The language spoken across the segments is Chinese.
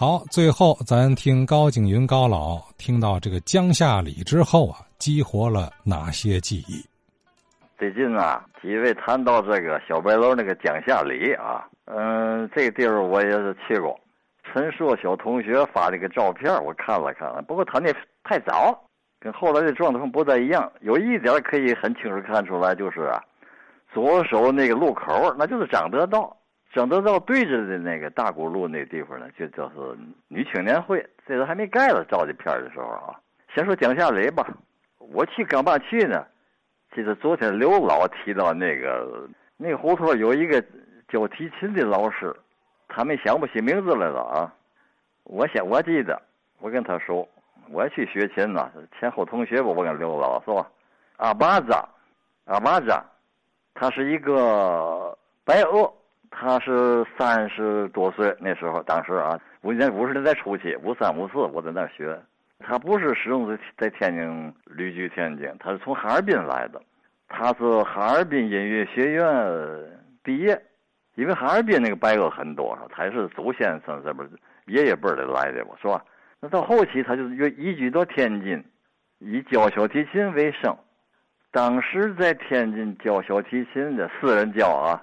好，最后咱听高景云高老听到这个江夏里之后啊，激活了哪些记忆？最近啊，几位谈到这个小白楼那个江夏里啊，嗯，这个地儿我也是去过。陈硕小同学发这个照片，我看了看了，不过他那太早，跟后来的状况不太一样。有一点可以很清楚看出来，就是啊，左手那个路口，那就是张德道。张德道对着的那个大沽路那地方呢，就叫是女青年会。这都还没盖了照这片的时候啊，先说江夏雷吧。我去干嘛去呢？记得昨天刘老提到那个那胡同有一个教提琴的老师，他们想不起名字来了啊。我想我记得，我跟他说，我去学琴呢，前后同学吧。我跟刘老是吧？阿巴扎，阿巴扎，他是一个白俄。他是三十多岁那时候，当时啊，五年五十年代初期，五三五四，我在那儿学。他不是始终在在天津旅居天津，他是从哈尔滨来的。他是哈尔滨音乐学院毕业，因为哈尔滨那个白俄很多，他是祖先从这边爷爷辈儿的来的吧，是吧？那到后期，他就移居到天津，以教小提琴为生。当时在天津教小提琴的私人教啊。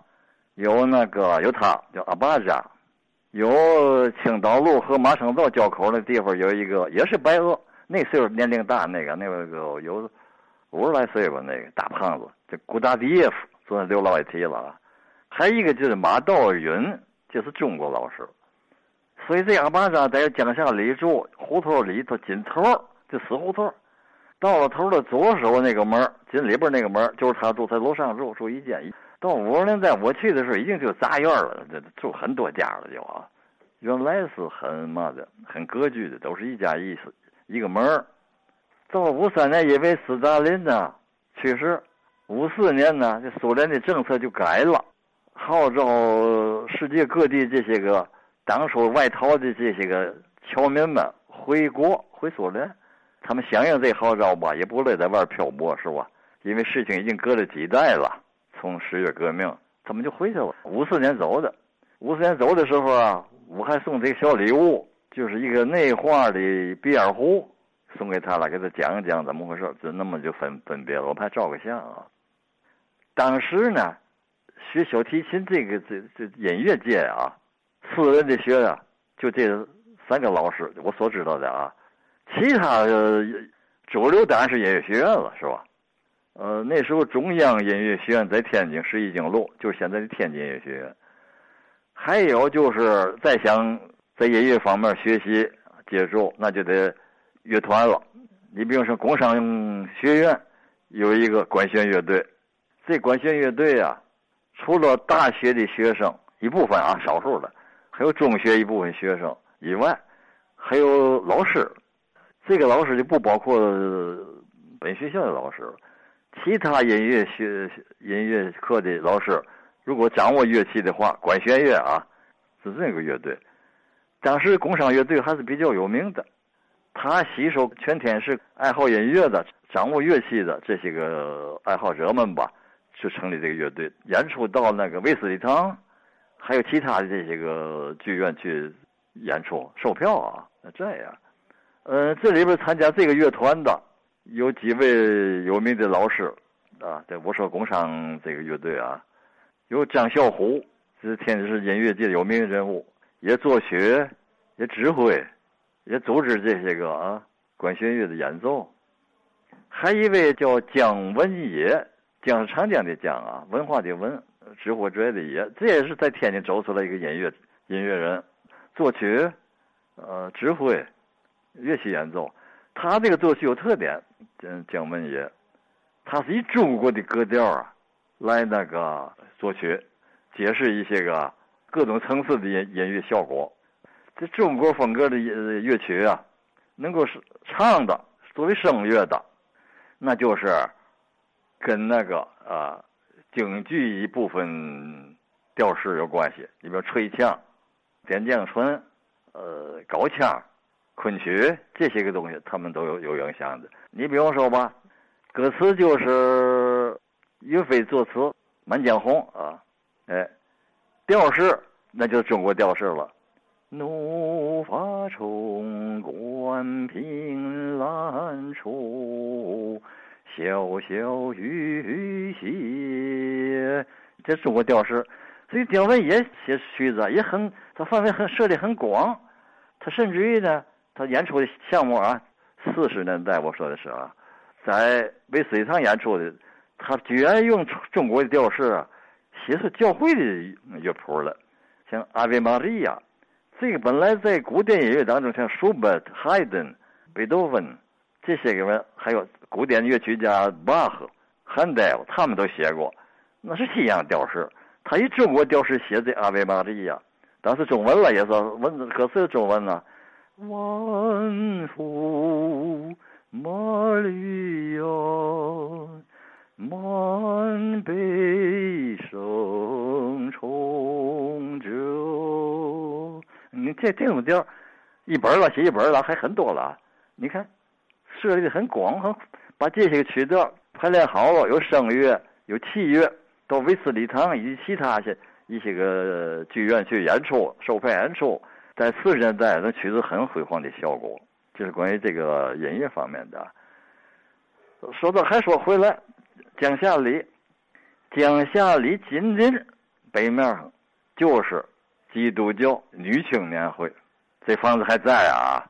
有那个有他叫阿巴扎，有青岛路和马场道交口那地方有一个也是白俄，那岁数年龄大那个那个有五十来岁吧，那个大胖子叫古达迪耶夫，昨天刘老也提了。还一个就是马道云，就是中国老师。所以这阿巴扎在江夏里住胡同里头尽头就死胡同，到了头的左手那个门进里边那个门就是他住，在楼上住住一间。到五十年代我去的时候，已经就杂院了，这住很多家了就啊。原来是很嘛的，很格局的，都是一家一室一个门儿。到五三年，因为斯大林呢去世，五四年呢，这苏联的政策就改了，号召世界各地这些个当初外逃的这些个侨民们回国回苏联。他们响应这号召吧，也不乐意在外漂泊，是吧？因为事情已经隔了几代了。从十月革命，他们就回去了。五四年走的，五四年走的时候啊，我还送这个小礼物，就是一个内画的鼻烟壶，送给他了，给他讲讲怎么回事。就那么就分分别了，我还照个相啊。当时呢，学小提琴这个这这音乐界啊，私人的学啊，就这三个老师，我所知道的啊，其他主流当然是音乐学院了，是吧？呃，那时候中央音乐学院在天津十一经路，就是现在的天津音乐学院。还有就是再想在音乐方面学习接触，那就得乐团了。你比如说工商学院有一个管弦乐队，这管弦乐队啊，除了大学的学生一部分啊，少数的，还有中学一部分学生以外，还有老师。这个老师就不包括本学校的老师了。其他音乐学音乐课的老师，如果掌握乐器的话，管弦乐啊，是这个乐队。当时工商乐队还是比较有名的，他吸收全天是爱好音乐的、掌握乐器的这些个爱好者们吧，就成立这个乐队，演出到那个威斯利堂，还有其他的这些个剧院去演出，售票啊。这样，呃，这里边参加这个乐团的。有几位有名的老师，啊，在我说工商这个乐队啊，有张小虎，是天津市音乐界有名人物，也作曲，也指挥，也组织这些个啊管弦乐的演奏。还一位叫姜文野，姜长江的姜啊，文化的文，指挥者的野，这也是在天津走出来一个音乐音乐人，作曲，呃，指挥，乐器演奏。他这个作曲有特点，嗯，姜文也，他是以中国的格调啊，来那个作曲，解释一些个各种层次的音音乐效果。这中国风格的乐乐曲啊，能够是唱的作为声乐的，那就是跟那个啊京剧一部分调式有关系，里边吹腔、点将唇、呃高腔。昆曲这些个东西，他们都有有影响的。你比方说吧，歌词就是岳飞作词，《满江红》啊，哎，调式那就是中国调式了。怒发冲冠凭栏处，潇潇雨歇。这中国调式，所以丁文也写曲子也很，他范围很设的很广，他甚至于呢，他演出的项目啊，四十年代我说的是啊，在为水堂演出的，他居然用中国的调式啊，写出教会的乐谱了，像《阿维玛利亚》，这个本来在古典音乐当中，像舒伯特、海顿、贝多芬这些个人，还有古典乐曲家巴赫、汉德尔，他们都写过。那是西洋调式，他以中国调式写的《阿维玛利亚》，但是中文了也是文歌词中文呢。万福玛利亚，满悲声重着。你这这种调，一本了写一本了，还很多了。你看，设计的很广，哈把这些曲调排练好了，有声乐，有器乐。到威斯礼堂以及其他些一些个剧院去演出、收费演出，在四十年代那曲子很辉煌的效果。就是关于这个音乐方面的。说到还说回来，江夏里，江夏里紧邻北面就是基督教女青年会，这房子还在啊，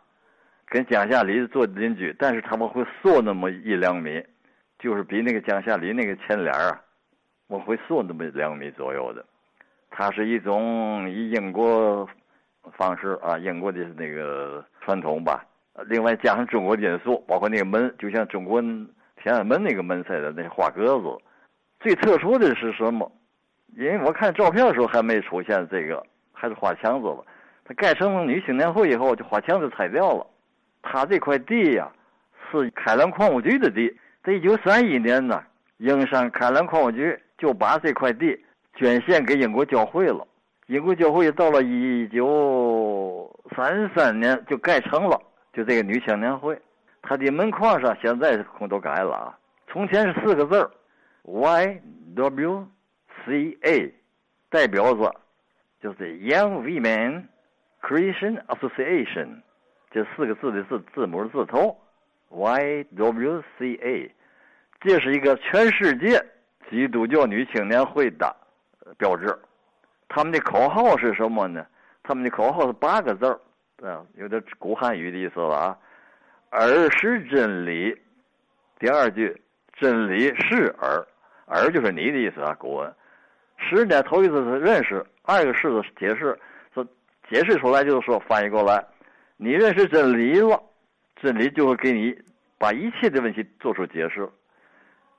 跟江夏里做邻居，但是他们会缩那么一两米，就是比那个江夏里那个前脸啊。我会缩那么两米左右的，它是一种以英国方式啊，英国的那个传统吧。另外加上中国因素，包括那个门，就像中国天安门那个门似的那花格子。最特殊的是什么？因为我看照片的时候还没出现这个，还是花墙子了。它盖成女青年会以后，就花墙子拆掉了。它这块地呀，是开兰矿务局的地，在一九三一年呢，英山开兰矿务局。就把这块地捐献给英国教会了。英国教会到了一九三三年就盖成了，就这个女青年会。它的门框上现在空都改了啊，从前是四个字，Y W C A，代表着就是 Young Women Christian Association，这四个字的字字母字头，Y W C A，这是一个全世界。基督教女青年会的标志，他们的口号是什么呢？他们的口号是八个字儿，啊，有点古汉语的意思了啊。儿是真理，第二句，真理是儿，儿就是你的意思啊，古文。是呢，头一次是认识，二个是解释，说解释出来就是说翻译过来，你认识真理了，真理就会给你把一切的问题做出解释。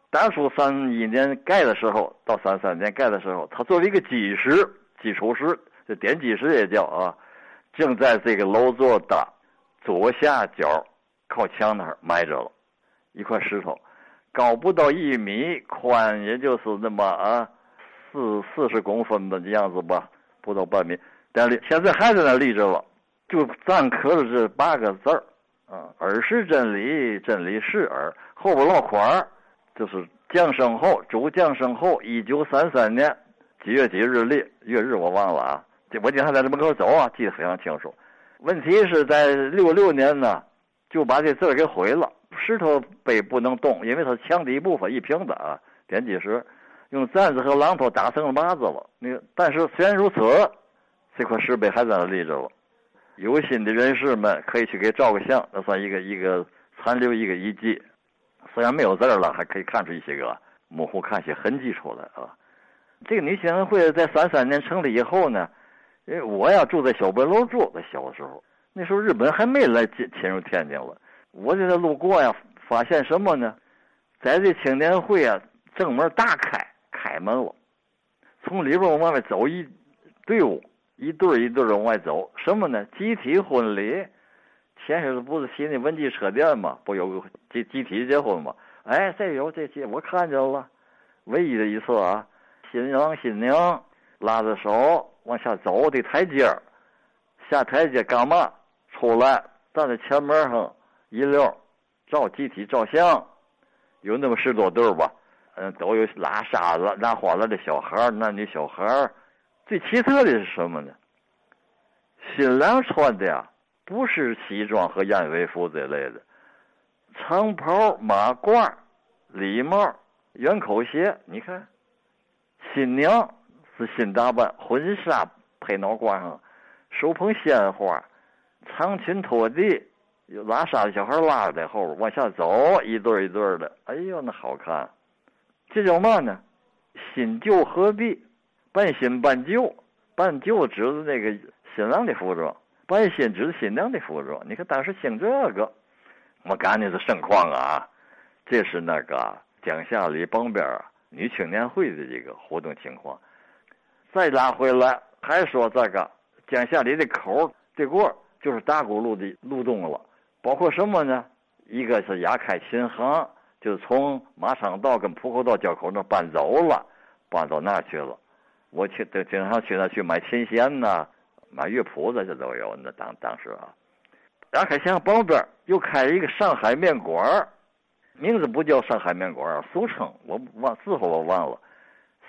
当初三一年盖的时候，到三三年盖的时候，它作为一个基石、基础石，这奠基石也叫啊，正在这个楼座的左下角靠墙那儿埋着了，一块石头，高不到一米，宽也就是那么啊四四十公分的样子吧，不到半米，但是现在还在那立着了，就篆刻了这八个字儿啊，耳是真理，真理是耳，后边落款儿。就是降生后，主降生后，一九三三年几月几日立，月日我忘了啊。我经常在这门口走啊，记得非常清楚。问题是在六六年呢，就把这字给毁了。石头碑不能动，因为它墙的一部分一平的啊，奠基石用簪子和榔头打成了麻子了。那个，但是虽然如此，这块石碑还在那立着了。有心的人士们可以去给照个相，那算一个一个残留一个遗迹。虽然没有字儿了，还可以看出一些个模糊，看些痕迹出来啊。这个女青年会在三三年成立以后呢，因为我呀住在小白楼住，在小时候，那时候日本还没来侵侵入天津了。我在这路过呀，发现什么呢？在这青年会啊，正门大开，开门了，从里边往外走一队伍，一对一对的往外走，什么呢？集体婚礼。前些日子不是新的文具车店吗？不有个集集体结婚吗？哎，这有这些，我看见了。唯一的一次啊，新郎新娘拉着手往下走的台阶，下台阶干嘛？出来站在前门上一溜照集体照相，有那么十多对吧？嗯，都有拉沙子、拉花子的小孩男女小孩最奇特的是什么呢？新郎穿的呀。不是西装和燕尾服这类的，长袍、马褂、礼帽、圆口鞋。你看，新娘是新打扮，婚纱配脑瓜上，手捧鲜花，长裙拖地，有拉沙的小孩拉着在后边往下走，一对一对的。哎呦，那好看！这叫嘛呢？新旧合璧，半新半旧。半旧指的那个新郎的服装，半新指的新娘的服装。你看当时兴这个，我赶紧是盛况啊！这是那个江夏里旁边女青年会的这个活动情况。再拉回来，还说这个江夏里的口这过就是大沽路的路东了，包括什么呢？一个是亚开琴行，就从马场道跟浦口道交口那搬走了，搬到那去了。我去都经常去那去买琴弦呐，买乐谱子这都有。那当当时啊，亚开琴行旁边又开一个上海面馆名字不叫上海面馆俗称我忘字号我忘了，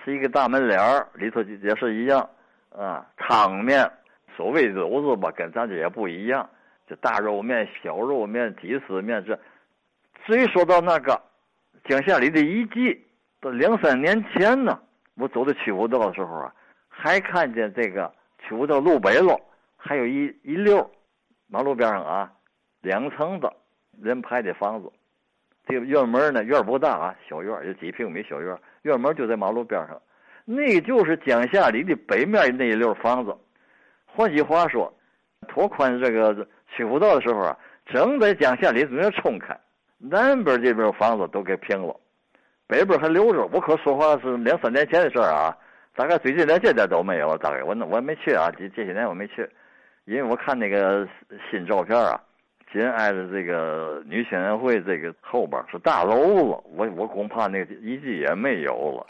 是一个大门脸儿，里头也是一样啊，汤面，所谓肉子吧，跟咱这也不一样，就大肉面、小肉面、鸡丝面这。至于说到那个江夏里的遗迹，都两三年前呢。我走到曲阜道的时候啊，还看见这个曲阜道路北喽，还有一一溜马路边上啊，两层的人排的房子。这个院门呢，院不大啊，小院有几平米小院，院门就在马路边上。那就是江夏里的北面那一溜房子。换句话说，拓宽这个曲阜道的时候啊，正在江夏里中间冲开，南边这边房子都给平了。北边还留着，我可说话是两三年前的事儿啊，大概最近连这点都没有了。大概我我没去啊，这这些年我没去，因为我看那个新照片啊，紧挨着这个女青年会这个后边是大楼了，我我恐怕那个遗迹也没有了。